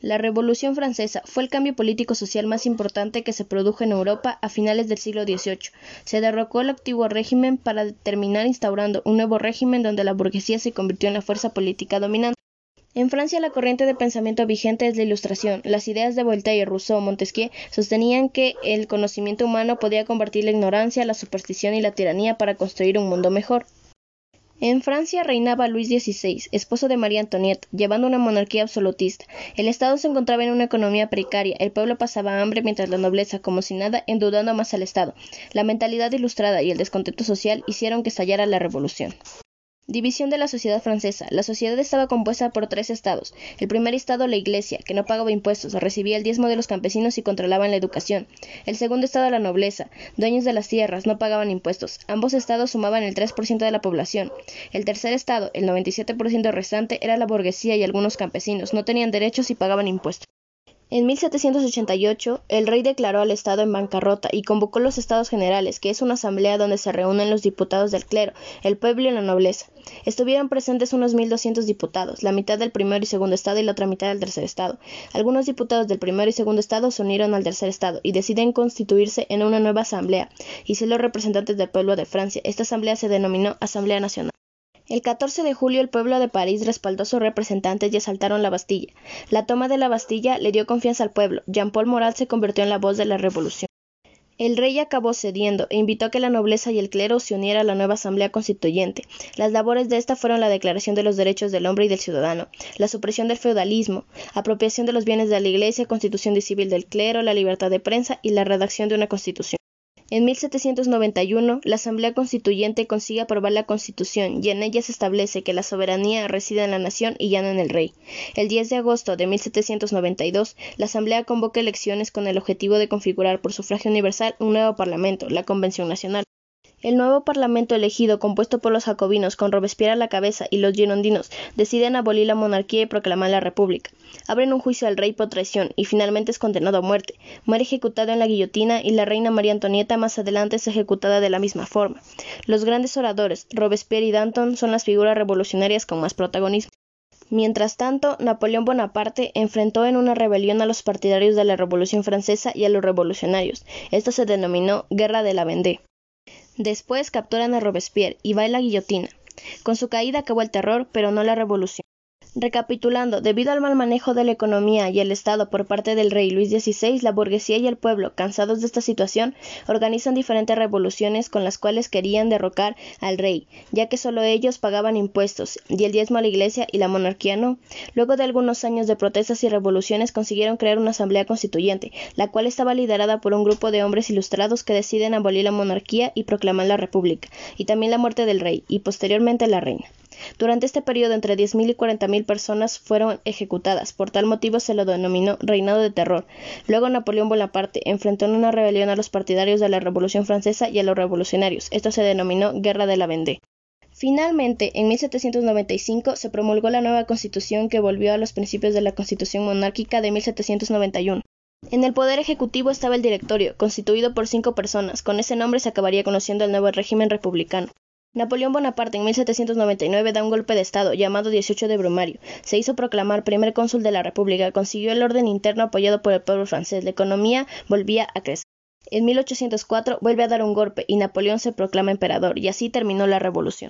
La Revolución Francesa fue el cambio político-social más importante que se produjo en Europa a finales del siglo XVIII. Se derrocó el antiguo régimen para terminar instaurando un nuevo régimen donde la burguesía se convirtió en la fuerza política dominante. En Francia la corriente de pensamiento vigente es la Ilustración. Las ideas de Voltaire, Rousseau, Montesquieu sostenían que el conocimiento humano podía convertir la ignorancia, la superstición y la tiranía para construir un mundo mejor. En Francia reinaba Luis XVI, esposo de María Antonieta, llevando una monarquía absolutista. El Estado se encontraba en una economía precaria, el pueblo pasaba hambre mientras la nobleza, como si nada, endeudando más al Estado. La mentalidad ilustrada y el descontento social hicieron que estallara la revolución. División de la sociedad francesa. La sociedad estaba compuesta por tres estados. El primer estado, la Iglesia, que no pagaba impuestos, recibía el diezmo de los campesinos y controlaban la educación. El segundo estado, la nobleza, dueños de las tierras, no pagaban impuestos. Ambos estados sumaban el 3% de la población. El tercer estado, el 97% restante, era la burguesía y algunos campesinos, no tenían derechos y pagaban impuestos. En 1788, el rey declaró al Estado en bancarrota y convocó los Estados Generales, que es una asamblea donde se reúnen los diputados del clero, el pueblo y la nobleza. Estuvieron presentes unos 1.200 diputados, la mitad del primer y segundo Estado y la otra mitad del tercer Estado. Algunos diputados del primer y segundo Estado se unieron al tercer Estado y deciden constituirse en una nueva asamblea, y ser los representantes del pueblo de Francia. Esta asamblea se denominó Asamblea Nacional. El 14 de julio el pueblo de París respaldó a sus representantes y asaltaron la Bastilla. La toma de la Bastilla le dio confianza al pueblo. Jean-Paul Moral se convirtió en la voz de la revolución. El rey acabó cediendo e invitó a que la nobleza y el clero se unieran a la nueva asamblea constituyente. Las labores de esta fueron la declaración de los derechos del hombre y del ciudadano, la supresión del feudalismo, apropiación de los bienes de la iglesia, constitución de civil del clero, la libertad de prensa y la redacción de una constitución. En 1791, la Asamblea Constituyente consigue aprobar la Constitución y en ella se establece que la soberanía reside en la nación y ya no en el rey. El 10 de agosto de 1792, la Asamblea convoca elecciones con el objetivo de configurar por sufragio universal un nuevo Parlamento, la Convención Nacional. El nuevo parlamento elegido, compuesto por los jacobinos con Robespierre a la cabeza y los girondinos, deciden abolir la monarquía y proclamar la república. Abren un juicio al rey por traición y finalmente es condenado a muerte. Muere ejecutado en la guillotina y la reina María Antonieta más adelante es ejecutada de la misma forma. Los grandes oradores, Robespierre y Danton, son las figuras revolucionarias con más protagonismo. Mientras tanto, Napoleón Bonaparte enfrentó en una rebelión a los partidarios de la Revolución Francesa y a los revolucionarios. Esto se denominó Guerra de la Vendée. Después capturan a Robespierre y va a la guillotina. Con su caída acabó el terror, pero no la revolución. Recapitulando, debido al mal manejo de la economía y el Estado por parte del rey Luis XVI, la burguesía y el pueblo, cansados de esta situación, organizan diferentes revoluciones con las cuales querían derrocar al rey, ya que solo ellos pagaban impuestos y el diezmo a la iglesia y la monarquía no. Luego de algunos años de protestas y revoluciones consiguieron crear una asamblea constituyente, la cual estaba liderada por un grupo de hombres ilustrados que deciden abolir la monarquía y proclamar la república, y también la muerte del rey y posteriormente la reina. Durante este periodo entre 10.000 y 40.000 personas fueron ejecutadas, por tal motivo se lo denominó reinado de terror. Luego Napoleón Bonaparte enfrentó en una rebelión a los partidarios de la Revolución Francesa y a los revolucionarios. Esto se denominó Guerra de la Vendée. Finalmente, en 1795 se promulgó la nueva constitución que volvió a los principios de la constitución monárquica de 1791. En el poder ejecutivo estaba el directorio, constituido por cinco personas. Con ese nombre se acabaría conociendo el nuevo régimen republicano. Napoleón Bonaparte en 1799 da un golpe de Estado llamado 18 de Brumario. Se hizo proclamar primer cónsul de la República, consiguió el orden interno apoyado por el pueblo francés. La economía volvía a crecer. En 1804 vuelve a dar un golpe y Napoleón se proclama emperador, y así terminó la revolución.